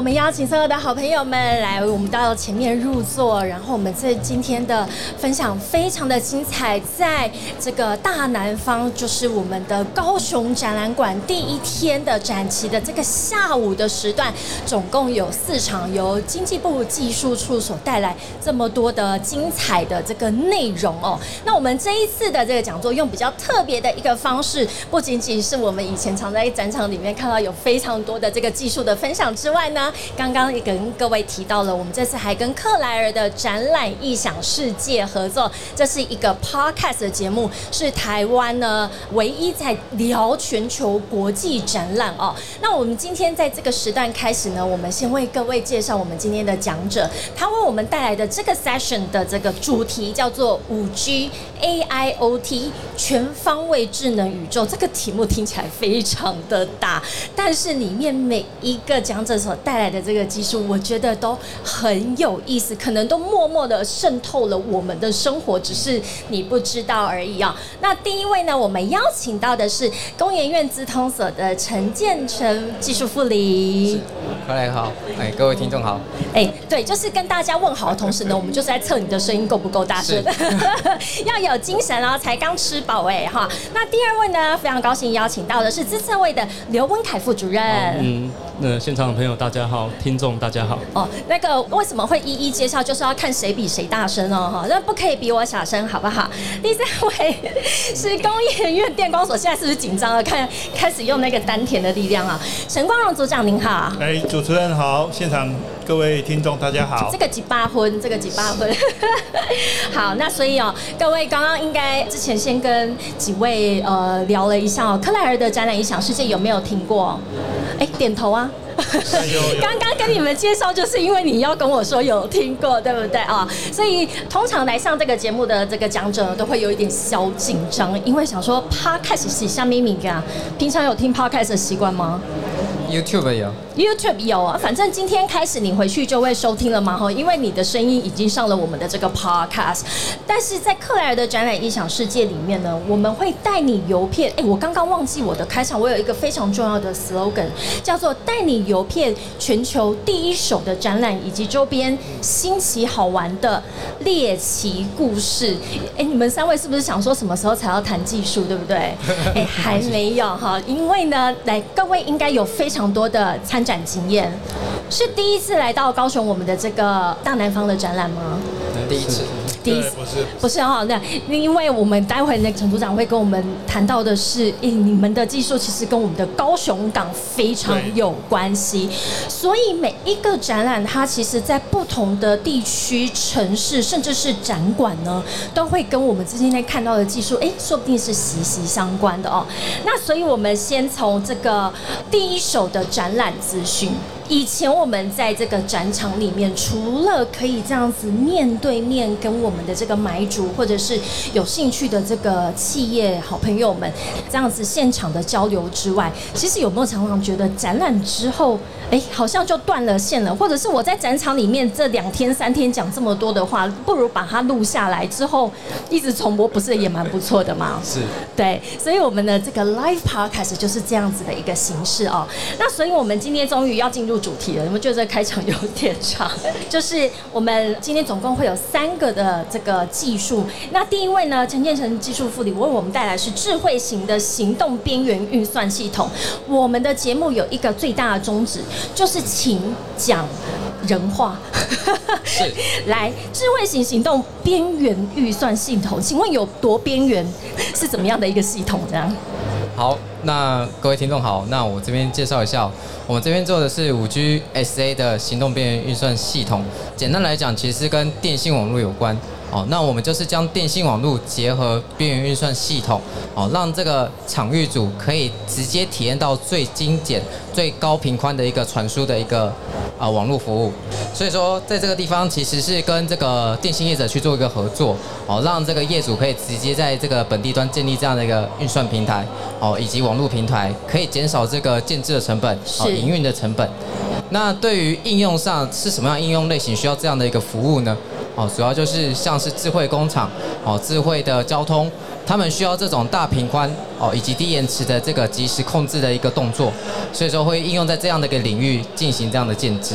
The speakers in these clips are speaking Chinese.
我们邀请所有的好朋友们来，我们到前面入座，然后我们这今天的分享非常的精彩，在这个大南方，就是我们的高雄展览馆第一天的展期的这个下午的时段，总共有四场，由经济部技术处所带来这么多的精彩的这个内容哦。那我们这一次的这个讲座用比较特别的一个方式，不仅仅是我们以前常在展场里面看到有非常多的这个技术的分享之外呢，刚刚也跟各位提到了，我们这次还跟克莱尔的展览异想世界合作，这是一个 podcast 的节目，是台湾呢唯一在聊全球国际展览哦。那我们今天在这个时段开始呢，我们先为各位介绍我们今天的讲者，他为我们带来的这个 session 的这个主题叫做五 G AIoT 全方位智能宇宙。这个题目听起来非常的大，但是里面每一个讲者所带来的这个技术，我觉得都很有意思，可能都默默的渗透了我们的生活，只是你不知道而已啊。那第一位呢，我们邀请到的是工研院资通所的陈建成技术副理。快来好，哎，各位听众好。哎，对，就是跟大家问好的同时呢，我们就是在测你的声音够不够大声，要有精神哦，才刚吃饱哎哈。那第二位呢，非常高兴邀请到的是资策会的刘文凯副主任。嗯，那现场的朋友大家好，听众大家好。哦，那个为什么会一一介绍，就是要看谁比谁大声哦哈，那不可以比我小声，好不好？第三位是工业院电光所，现在是不是紧张了？看开始用那个丹田的力量啊。陈光荣组长您好。哎，主持人好，现场各位听众大家好。这个几八婚，这个几八婚。好，那所以哦，各位刚刚应该之前先跟几位呃聊了一下哦，克莱尔的展览《影响世界》有没有听过？哎，点头啊。刚刚跟你们介绍，就是因为你要跟我说有听过，对不对啊？所以通常来上这个节目的这个讲者都会有一点小紧张，因为想说 podcast 是下咪咪噶，平常有听 podcast 的习惯吗？YouTube 有，YouTube 有啊，反正今天开始你回去就会收听了嘛哈，因为你的声音已经上了我们的这个 Podcast。但是在克莱尔的展览异想世界里面呢，我们会带你游遍。哎，我刚刚忘记我的开场，我有一个非常重要的 slogan，叫做带你游遍全球第一手的展览以及周边新奇好玩的猎奇故事。哎，你们三位是不是想说什么时候才要谈技术，对不对？哎，还没有哈，因为呢，来各位应该有非常。非常多的参展经验，是第一次来到高雄我们的这个大南方的展览吗？第一次。第一次不是不是哈，那因为我们待会那个陈组长会跟我们谈到的是，诶，你们的技术其实跟我们的高雄港非常有关系，所以每一个展览它其实在不同的地区、城市，甚至是展馆呢，都会跟我们今天看到的技术，哎，说不定是息息相关的哦。那所以我们先从这个第一手的展览资讯。以前我们在这个展场里面，除了可以这样子面对面跟我们的这个买主或者是有兴趣的这个企业好朋友们这样子现场的交流之外，其实有没有常常觉得展览之后，哎，好像就断了线了，或者是我在展场里面这两天三天讲这么多的话，不如把它录下来之后一直重播，不是也蛮不错的吗？是，对，所以我们的这个 live podcast 就是这样子的一个形式哦。那所以我们今天终于要进入。主题了，你们觉得这开场有点长？就是我们今天总共会有三个的这个技术。那第一位呢，陈建成技术副理为我们带来是智慧型的行动边缘运算系统。我们的节目有一个最大的宗旨，就是请讲人话。是，来智慧型行动边缘运算系统，请问有多边缘？是怎么样的一个系统？这样？好，那各位听众好，那我这边介绍一下，我们这边做的是五 G SA 的行动边缘运算系统。简单来讲，其实跟电信网络有关。哦，那我们就是将电信网络结合边缘运算系统，哦，让这个场域组可以直接体验到最精简、最高频宽的一个传输的一个啊网络服务。所以说，在这个地方其实是跟这个电信业者去做一个合作，哦，让这个业主可以直接在这个本地端建立这样的一个运算平台，哦，以及网络平台，可以减少这个建制的成本，哦，营运的成本。那对于应用上是什么样应用类型需要这样的一个服务呢？哦，主要就是像是智慧工厂，哦，智慧的交通，他们需要这种大频宽哦以及低延迟的这个及时控制的一个动作，所以说会应用在这样的一个领域进行这样的建制。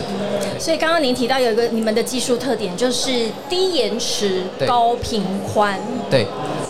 所以刚刚您提到有一个你们的技术特点就是低延迟、高频宽。对，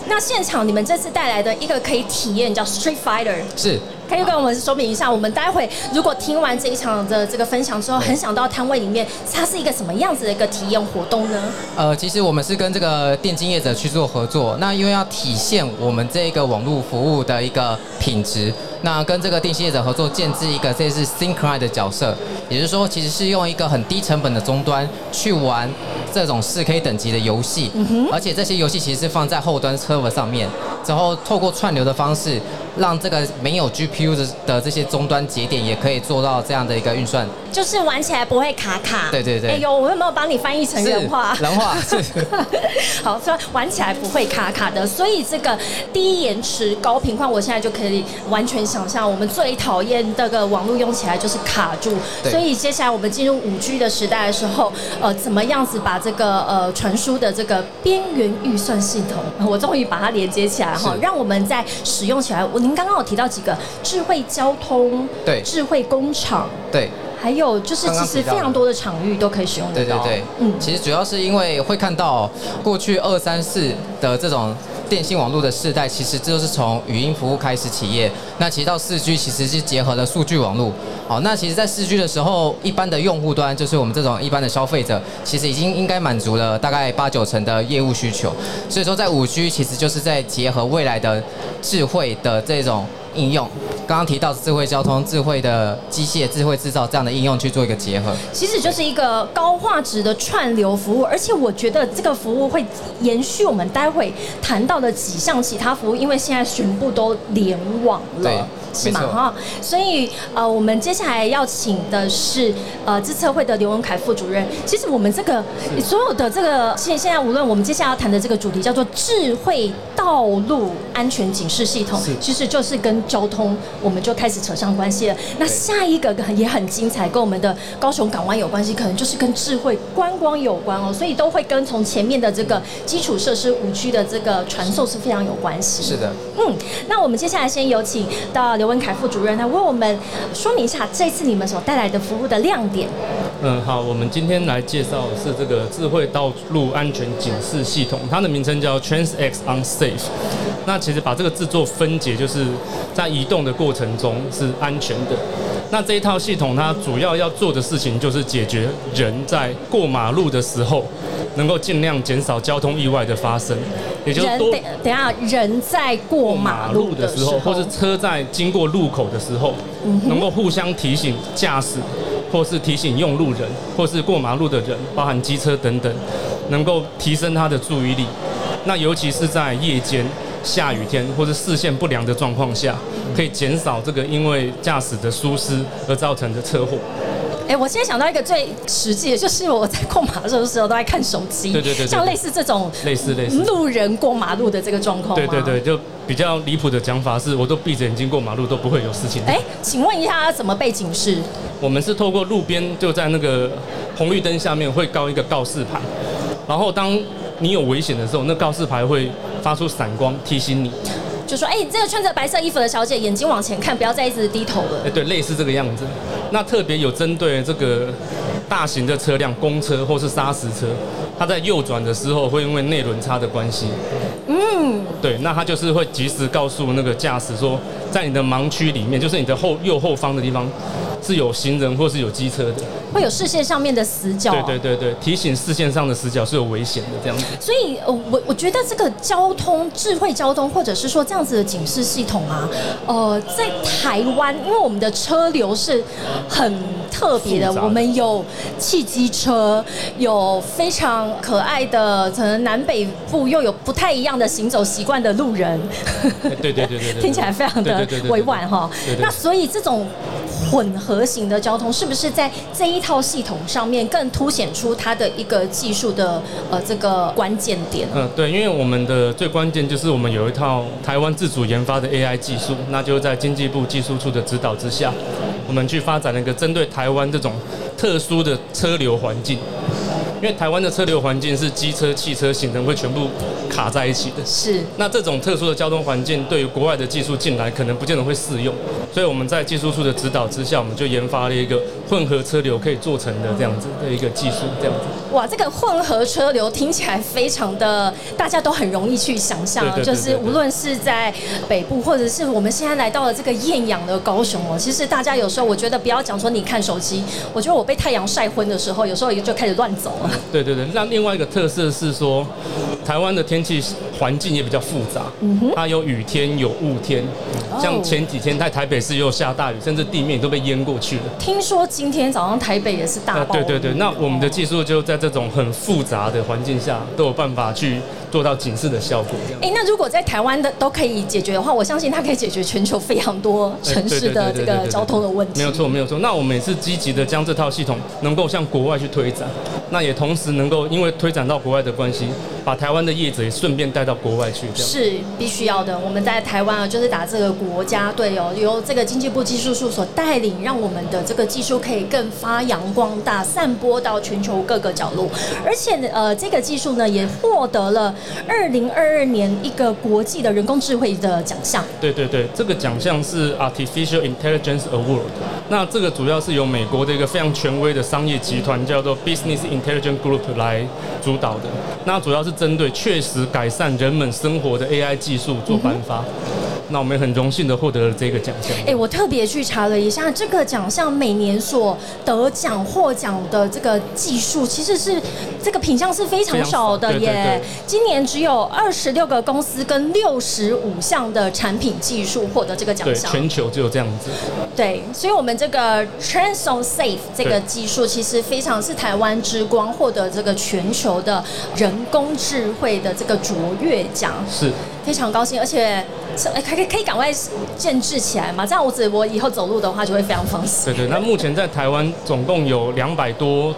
那现场你们这次带来的一个可以体验叫 Street Fighter，是。可以跟我们说明一下，我们待会如果听完这一场的这个分享之后，很想到摊位里面，它是一个什么样子的一个体验活动呢？呃，其实我们是跟这个电竞业者去做合作，那因为要体现我们这个网络服务的一个品质，那跟这个电信业者合作建制一个这是 Synchronize 的角色，也就是说，其实是用一个很低成本的终端去玩这种四 K 等级的游戏，而且这些游戏其实是放在后端 server 上面，之后透过串流的方式，让这个没有 GPU 的的这些终端节点也可以做到这样的一个运算。就是玩起来不会卡卡。对对对哎呦，我有没有帮你翻译成人话？人话是。好，说玩起来不会卡卡的，所以这个低延迟、高频宽，我现在就可以完全想象，我们最讨厌这个网络用起来就是卡住。所以接下来我们进入五 G 的时代的时候，呃，怎么样子把这个呃传输的这个边缘预算系统，我终于把它连接起来哈，是让我们在使用起来。我您刚刚有提到几个智慧交通、对智慧工厂。对。还有就是，其实非常多的场域都可以使用得到。对对对，嗯，其实主要是因为会看到过去二三四的这种电信网络的世代，其实这就是从语音服务开始起业。那其实到四 G 其实是结合了数据网络。好，那其实，在四 G 的时候，一般的用户端就是我们这种一般的消费者，其实已经应该满足了大概八九成的业务需求。所以说，在五 G 其实就是在结合未来的智慧的这种应用。刚刚提到智慧交通、智慧的机械、智慧制造这样的应用去做一个结合。其实就是一个高画质的串流服务，而且我觉得这个服务会延续我们待会谈到的几项其他服务，因为现在全部都联网了。是吗？哈，所以呃，我们接下来要请的是呃资策会的刘文凯副主任。其实我们这个所有的这个现现在无论我们接下来要谈的这个主题叫做智慧道路安全警示系统，其实就是跟交通我们就开始扯上关系了。那下一个也很精彩，跟我们的高雄港湾有关系，可能就是跟智慧观光有关哦，所以都会跟从前面的这个基础设施五 G 的这个传授是非常有关系。是的，嗯，那我们接下来先有请到刘文凯副主任来为我们说明一下这次你们所带来的服务的亮点。嗯，好，我们今天来介绍的是这个智慧道路安全警示系统，它的名称叫 TransX on Safe。那其实把这个字做分解，就是在移动的过程中是安全的。那这一套系统它主要要做的事情就是解决人在过马路的时候，能够尽量减少交通意外的发生，也就是多等等下，人在过马路的时候，或是车在经过路口的时候，能够互相提醒驾驶，或是提醒用路人，或是过马路的人，包含机车等等，能够提升他的注意力。那尤其是在夜间、下雨天或是视线不良的状况下，可以减少这个因为驾驶的疏失而造成的车祸。哎，我现在想到一个最实际的，就是我在过马路的时候都在看手机，对对对对像类似这种类似类似路人过马路的这个状况对对对，就比较离谱的讲法是，我都闭着眼睛过马路都不会有事情。哎，请问一下，怎么被警示？我们是透过路边就在那个红绿灯下面会高一个告示牌，然后当你有危险的时候，那告示牌会发出闪光提醒你。就说，哎，这个穿着白色衣服的小姐，眼睛往前看，不要再一直低头了哎，。对，类似这个样子。那特别有针对这个大型的车辆，公车或是砂石车，它在右转的时候会因为内轮差的关系，嗯，对，那它就是会及时告诉那个驾驶说，在你的盲区里面，就是你的后右后方的地方是有行人或是有机车的。会有视线上面的死角。对对对对，提醒视线上的死角是有危险的这样子。所以，呃，我我觉得这个交通智慧交通，或者是说这样子的警示系统啊，呃，在台湾，因为我们的车流是很特别的，我们有汽机车，有非常可爱的，可能南北部又有不太一样的行走习惯的路人，哎 对对对对对，听起来非常的委婉哈。那所以这种混合型的交通，是不是在这一套系统上面更凸显出它的一个技术的呃这个关键点？嗯，对，因为我们的最关键就是我们有一套台湾自主研发的 AI 技术，那就在经济部技术处的指导之下，我们去发展了一个针对台湾这种特殊的车流环境，因为台湾的车流环境是机车、汽车、行人会全部卡在一起的。是。那这种特殊的交通环境，对于国外的技术进来，可能不见得会适用。所以我们在技术处的指导之下，我们就研发了一个混合车流可以做成的这样子的一个技术，这样子。哇，这个混合车流听起来非常的，大家都很容易去想象，就是无论是在北部，或者是我们现在来到了这个艳阳的高雄哦，其实大家有时候我觉得不要讲说你看手机，我觉得我被太阳晒昏的时候，有时候也就开始乱走 了。对对对，那另外一个特色是说，台湾的天气环境也比较复杂，嗯，它有雨天有雾天，像前几天在台北市又下大雨，甚至地面都被淹过去了。听说今天早上台北也是大暴对对对，那我们的技术就在这种很复杂的环境下，都有办法去。做到警示的效果。哎，那如果在台湾的都可以解决的话，我相信它可以解决全球非常多城市的这个交通的问题。没有错，没有错。那我们也是积极的将这套系统能够向国外去推展，那也同时能够因为推展到国外的关系，把台湾的叶子也顺便带到国外去。是必须要的。我们在台湾啊，就是打这个国家队哦，由这个经济部技术处所带领，让我们的这个技术可以更发扬光大，散播到全球各个角落。而且呃，这个技术呢，也获得了。二零二二年一个国际的人工智慧的奖项。对对对，这个奖项是 Artificial Intelligence Award。那这个主要是由美国的一个非常权威的商业集团叫做 Business Intelligence Group 来主导的。那主要是针对确实改善人们生活的 AI 技术做颁发。那我们很荣幸的获得了这个奖项。哎，我特别去查了一下，这个奖项每年所得奖获奖的这个技术，其实是这个品相是非常少的耶。今年只有二十六个公司跟六十五项的产品技术获得这个奖项。全球只有这样子。对，所以我们这个 Transon Safe 这个技术其实非常是台湾之光，获得这个全球的人工智慧的这个卓越奖。是。非常高兴，而且可可可以赶快建制起来嘛？这样我只我以后走路的话就会非常放心。对对，那目前在台湾总共有两百多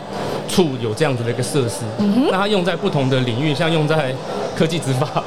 处有这样子的一个设施，那它用在不同的领域，像用在科技执法。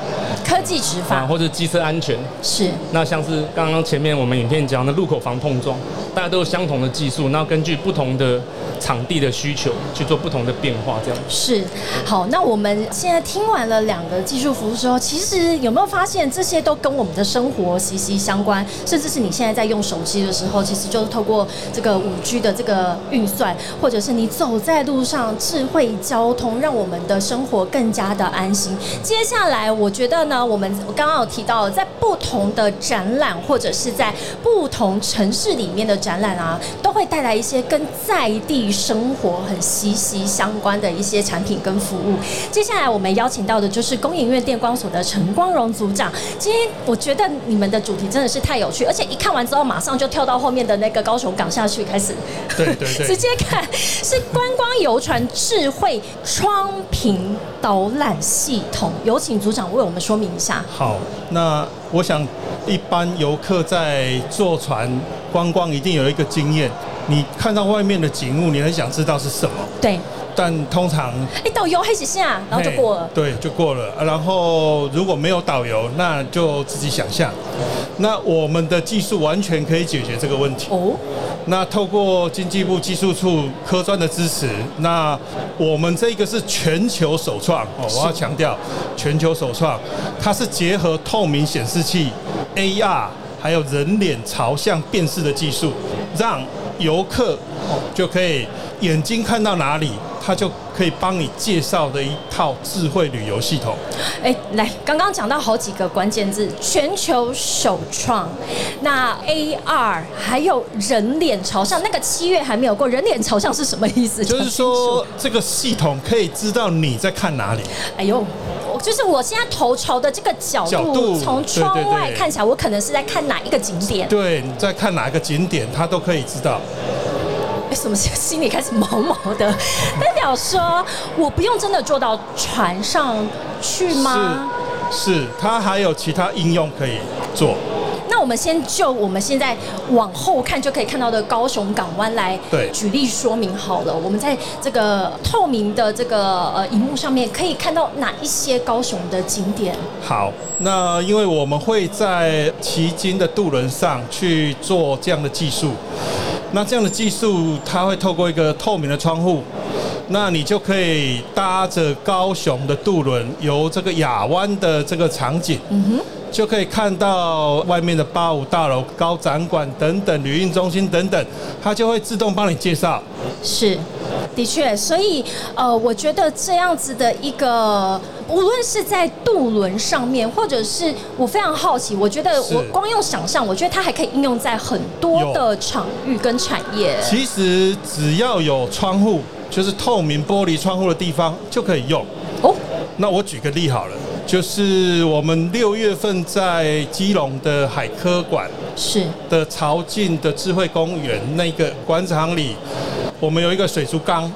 科技执法，或者机车安全是。那像是刚刚前面我们影片讲的路口防碰撞，大家都有相同的技术，那根据不同的场地的需求去做不同的变化，这样。是。好，那我们现在听完了两个技术服务之后，其实有没有发现这些都跟我们的生活息息相关？甚至是你现在在用手机的时候，其实就是透过这个五 G 的这个运算，或者是你走在路上智慧交通，让我们的生活更加的安心。接下来，我觉得呢。我们我刚刚有提到，在不同的展览或者是在不同城市里面的展览啊，都会带来一些跟在地生活很息息相关的一些产品跟服务。接下来我们邀请到的就是工研院电光所的陈光荣组长。今天我觉得你们的主题真的是太有趣，而且一看完之后马上就跳到后面的那个高雄港下去开始，对对对，直接看是观光游船智慧窗屏导览系统。有请组长为我们说明。一下好，那我想一般游客在坐船观光一定有一个经验，你看到外面的景物，你很想知道是什么。对。但通常，哎，导游黑起下，然后就过了。对，就过了。然后如果没有导游，那就自己想象。那我们的技术完全可以解决这个问题。哦。那透过经济部技术处科专的支持，那我们这个是全球首创哦，我要强调，全球首创，它是结合透明显示器、AR 还有人脸朝向辨识的技术，让游客就可以眼睛看到哪里。它就可以帮你介绍的一套智慧旅游系统。哎，来，刚刚讲到好几个关键字，全球首创，那 AR 还有人脸朝向，那个七月还没有过，人脸朝向是什么意思？就是说这个系统可以知道你在看哪里。哎呦，就是我现在头朝的这个角度，从窗外看起来，我可能是在看哪一个景点？对，你在看哪一个景点，他都可以知道。为什么心里开始毛毛的？代表说我不用真的坐到船上去吗？是，是，它还有其他应用可以做。那我们先就我们现在往后看就可以看到的高雄港湾来举例说明好了。我们在这个透明的这个呃荧幕上面可以看到哪一些高雄的景点？好，那因为我们会在旗津的渡轮上去做这样的技术。那这样的技术，它会透过一个透明的窗户，那你就可以搭着高雄的渡轮，由这个亚湾的这个场景，就可以看到外面的八五大楼、高展馆等等旅运中心等等，它就会自动帮你介绍。是，的确，所以呃，我觉得这样子的一个，无论是在渡轮上面，或者是我非常好奇，我觉得我光用想象，我觉得它还可以应用在很多的场域跟产业。其实只要有窗户，就是透明玻璃窗户的地方就可以用。哦，那我举个例好了，就是我们六月份在基隆的海科馆是的潮境的智慧公园那个广场里，我们有一个水族缸。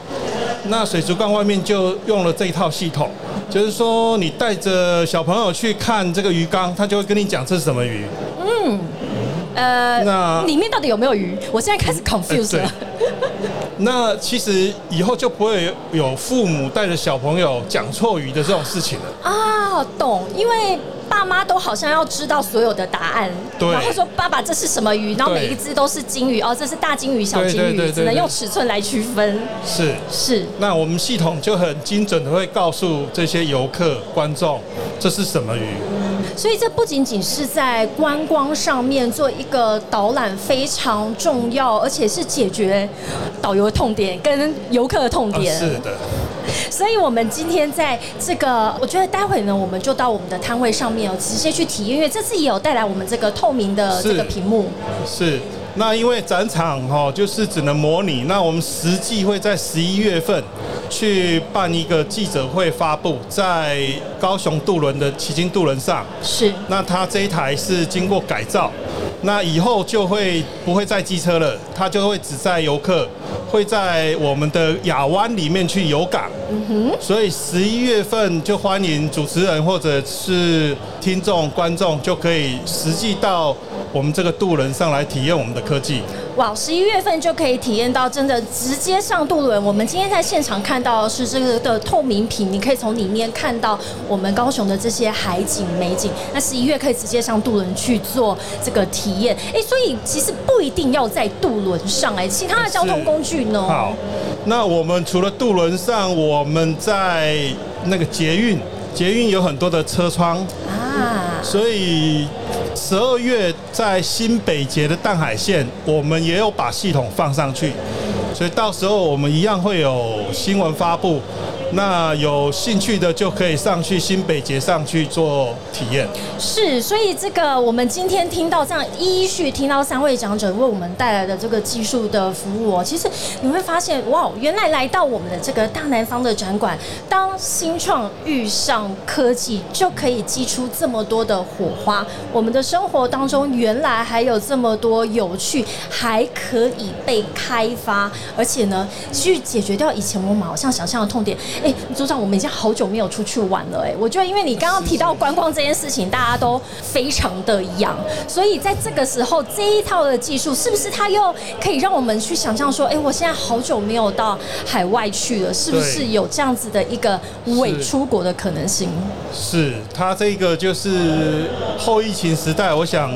那水族缸外面就用了这一套系统，就是说你带着小朋友去看这个鱼缸，他就会跟你讲这是什么鱼。嗯呃，那里面到底有没有鱼？我现在开始 confuse 了。那其实以后就不会有父母带着小朋友讲错鱼的这种事情了。啊，懂，因为爸妈都好像要知道所有的答案，对然后说爸爸这是什么鱼，然后每一只都是金鱼，哦，这是大金鱼、小金鱼，只能用尺寸来区分。是。是，那我们系统就很精准的会告诉这些游客、观众，这是什么鱼。所以这不仅仅是在观光上面做一个导览非常重要，而且是解决导游的痛点跟游客的痛啊点。是的，所以，我们今天在这个，我觉得待会呢，我们就到我们的摊位上面哦，直接去体验，因为这次也有带来我们这个透明的这个屏幕。是。那因为展场哈、就是只能模拟，那我们实际会在十一月份去办一个记者会发布，在高雄渡轮的旗津渡轮上。是那它这一台是经过改造，那以后就会不会再机车了，它就会只载游客，会在我们的亚湾里面去游港。嗯哼所以十一月份就欢迎主持人或者是听众、观众就可以实际到我们这个渡轮上来体验我们的科技。哇，十一月份就可以体验到真的直接上渡轮。我们今天在现场看到的是这个的透明屏，你可以从里面看到我们高雄的这些海景美景。那十一月可以直接上渡轮去做这个体验。哎，所以其实不一定要在渡轮上，哎，其他的交通工具呢？好，那我们除了渡轮上，我们在那个捷运，捷运有很多的车窗，啊，所以十二月在新北捷的淡海线，我们也有把系统放上去，所以到时候我们一样会有新闻发布。那有兴趣的就可以上去新北捷上去做体验。是，所以这个我们今天听到这样依序听到三位讲者为我们带来的这个技术的服务哦，其实你会发现，哇，原来来到我们的这个大南方的展馆，当新创遇上科技，就可以激出这么多的火花。我们的生活当中原来还有这么多有趣，还可以被开发，而且呢，去解决掉以前我们好像想象的痛点。哎，组长，我们已经好久没有出去玩了，哎，我觉得因为你刚刚提到观光这件事情，大家都非常的痒，所以在这个时候，这一套的技术是不是它又可以让我们去想象说，哎，我现在好久没有到海外去了，是不是有这样子的一个伪出国的可能性？是它这个就是后疫情时代，我想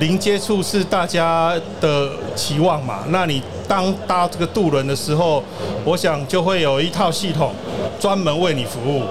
零接触是大家的期望嘛。那你当搭这个渡轮的时候，我想就会有一套系统专门为你服务，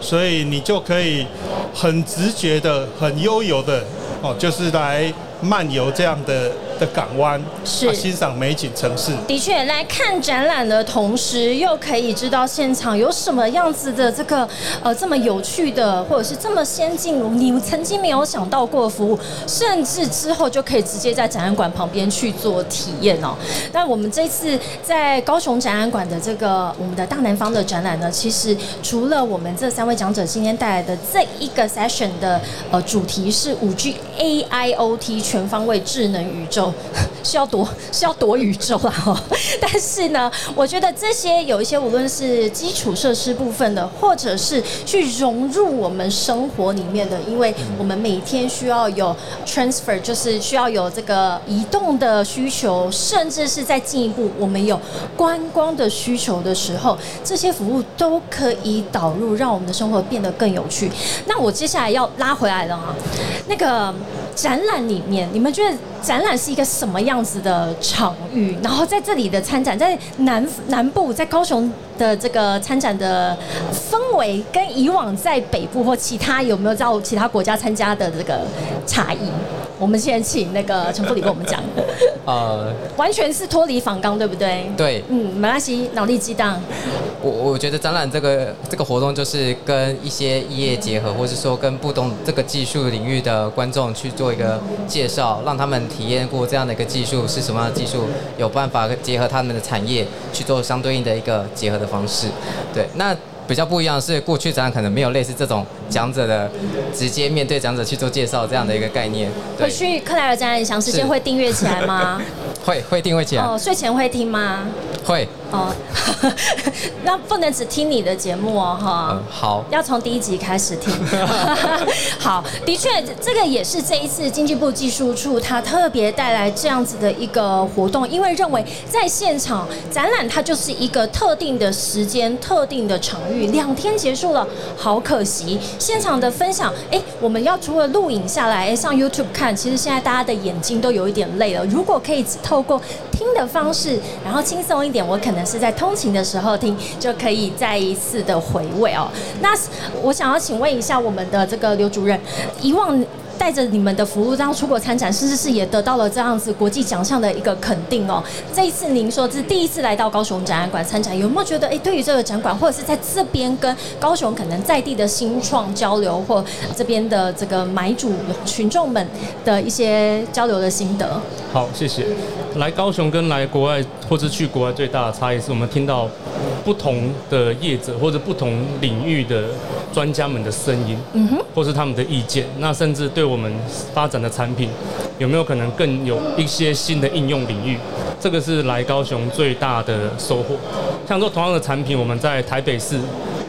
所以你就可以很直觉的、很悠游的哦，就是来漫游这样的的港湾，是啊欣赏美景城市。的确，来看展览的同时，又可以知道现场有什么样子的这个呃这么有趣的，或者是这么先进，你曾经没有想到过的服务，甚至之后就可以直接在展览馆旁边去做体验哦。那我们这次在高雄展览馆的这个我们的大南方的展览呢，其实除了我们这三位讲者今天带来的这一个 session 的呃主题是五 G AIoT 全方位智能宇宙，是要夺是要夺宇宙啦哈。但是呢，我觉得这些有一些无论是基础设施部分的，或者是去融入我们生活里面的，因为我们每天需要有 transfer，就是需要有这个移动的需求，甚至是在进一步我们有观光的需求的时候，这些服务都可以导入，让我们的生活变得更有趣。那我接下来要拉回来了哈，那个展览里面，你们觉得展览是一个什么样子的场域？然后在这里的参展，在南南部，在高雄的这个参展的氛围，跟以往在北部或其他有没有到其他国家参加的这个差异？我们先请那个陈副理跟我们讲。呃，完全是脱离仿钢，对不对？对。嗯，马拉西，脑力激荡。我我觉得展览这个这个活动就是跟一些业结合，或是说跟不同这个技术领域的观众去做一个介绍，让他们体验过这样的一个技术是什么样的技术，有办法结合他们的产业去做相对应的一个结合的方式。对，那。比较不一样的是，过去展览可能没有类似这种讲者的直接面对讲者去做介绍这样的一个概念。回去克莱尔展览想时间会订阅起来吗？会会订阅起来。哦，睡前会听吗？会。哦，那不能只听你的节目哦，哈。好。要从第一集开始听。好，的确，这个也是这一次经济部技术处它特别带来这样子的一个活动，因为认为在现场展览它就是一个特定的时间、特定的场域。两天结束了，好可惜。现场的分享，哎，我们要除了录影下来，哎，上 YouTube 看，其实现在大家的眼睛都有一点累了。如果可以透过听的方式，然后轻松一点，我可能是在通勤的时候听，就可以再一次的回味哦。那我想要请问一下我们的这个刘主任，以往。带着你们的服务，然后出国参展，甚至是也得到了这样子国际奖项的一个肯定哦。这一次您说是第一次来到高雄展览馆参展，有没有觉得哎，对于这个展馆，或者是在这边跟高雄可能在地的新创交流，或这边的这个买主群众们的一些交流的心得？好，谢谢。来高雄跟来国外或者去国外最大的差异是我们听到不同的业者或者不同领域的专家们的声音，嗯哼，或是他们的意见，那甚至对。我们发展的产品有没有可能更有一些新的应用领域？这个是来高雄最大的收获。像说同样的产品，我们在台北市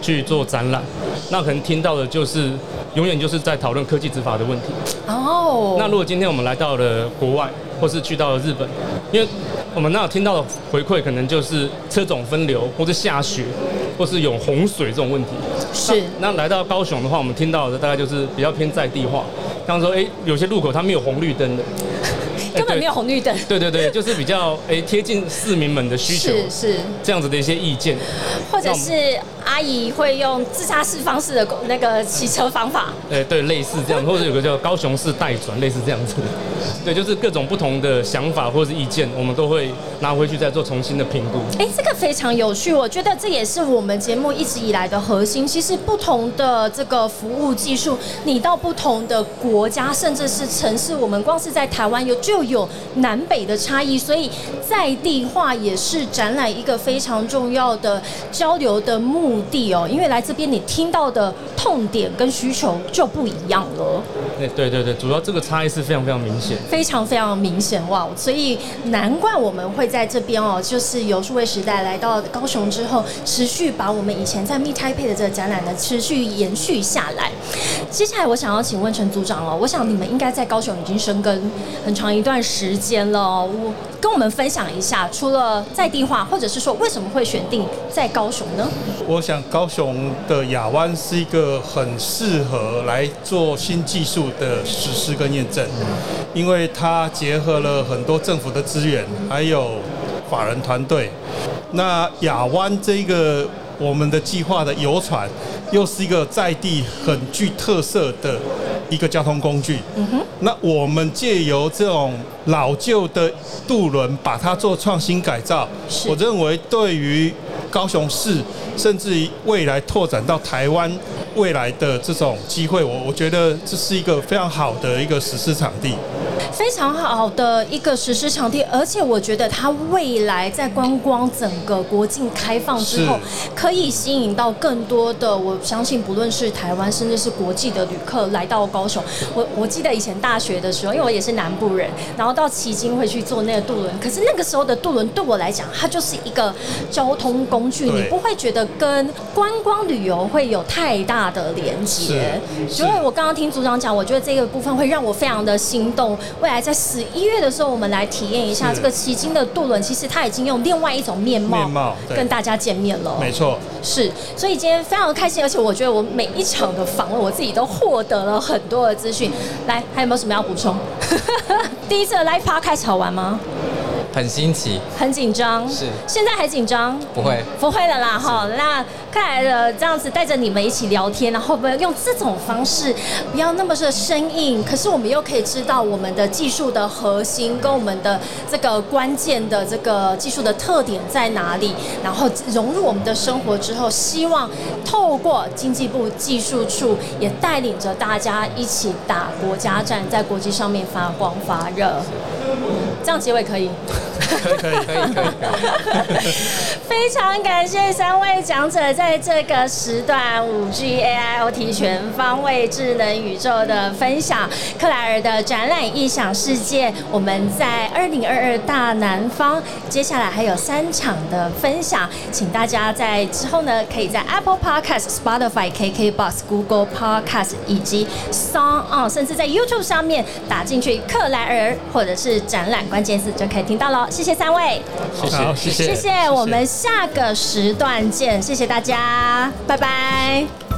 去做展览，那可能听到的就是永远就是在讨论科技执法的问题。哦。那如果今天我们来到了国外，或是去到了日本，因为我们那听到的回馈，可能就是车种分流，或是下雪，或是有洪水这种问题。是。那来到高雄的话，我们听到的大概就是比较偏在地化。像说，哎，有些路口它没有红绿灯的，根本没有红绿灯。对对对，就是比较哎贴近市民们的需求，是是这样子的一些意见，或者是。阿姨会用自杀式方式的那个骑车方法，哎，对，类似这样，或者有个叫高雄式代转，类似这样子的，对，就是各种不同的想法或者是意见，我们都会拿回去再做重新的评估。哎，这个非常有趣，我觉得这也是我们节目一直以来的核心。其实不同的这个服务技术，你到不同的国家甚至是城市，我们光是在台湾有就有南北的差异，所以在地化也是展览一个非常重要的交流的目。地哦，因为来这边你听到的痛点跟需求就不一样了。对对对对，主要这个差异是非常非常明显，非常非常明显哇！所以难怪我们会在这边哦，就是由数位时代来到高雄之后，持续把我们以前在 Meet Taipei 的这个展览呢，持续延续下来。接下来我想要请问陈组长哦，我想你们应该在高雄已经生根很长一段时间了，我跟我们分享一下，除了在地化，或者是说为什么会选定在高雄呢？我想高雄的亚湾是一个很适合来做新技术的实施跟验证，因为它结合了很多政府的资源，还有法人团队。那亚湾这个我们的计划的游船，又是一个在地很具特色的一个交通工具。那我们借由这种老旧的渡轮，把它做创新改造，我认为对于高雄市。甚至于未来拓展到台湾未来的这种机会，我我觉得这是一个非常好的一个实施场地。非常好的一个实施场地，而且我觉得它未来在观光整个国境开放之后，可以吸引到更多的，我相信不论是台湾甚至是国际的旅客来到高雄。我我记得以前大学的时候，因为我也是南部人，然后到旗津会去坐那个渡轮，可是那个时候的渡轮对我来讲，它就是一个交通工具，你不会觉得跟观光旅游会有太大的连接。所以我刚刚听组长讲，我觉得这个部分会让我非常的心动。未来在十一月的时候，我们来体验一下这个奇经的渡轮，其实它已经用另外一种面貌跟大家见面了。没错，是。所以今天非常的开心，而且我觉得我每一场的访问，我自己都获得了很多的资讯。来，还有没有什么要补充？第一次的 live p 开始好玩吗？很新奇，很紧张，是。现在还紧张？不会，不会的啦。哈，那看来的这样子带着你们一起聊天，然后不用这种方式，不要那么的生硬。可是我们又可以知道我们的技术的核心跟我们的这个关键的这个技术的特点在哪里，然后融入我们的生活之后，希望透过经济部技术处也带领着大家一起打国家战，在国际上面发光发热。这样结尾可以。可以可以可以可以，非常感谢三位讲者在这个时段五 G AIoT 全方位智能宇宙的分享。克莱尔的展览异想世界，我们在二零二二大南方，接下来还有三场的分享，请大家在之后呢，可以在 Apple Podcast、Spotify、KKBox、Google Podcast 以及 Song On，甚至在 YouTube 上面打进去克莱尔或者是展览关键字，就可以听到了。谢谢三位，谢谢，谢谢，谢谢，我们下个时段见，谢谢大家，拜拜。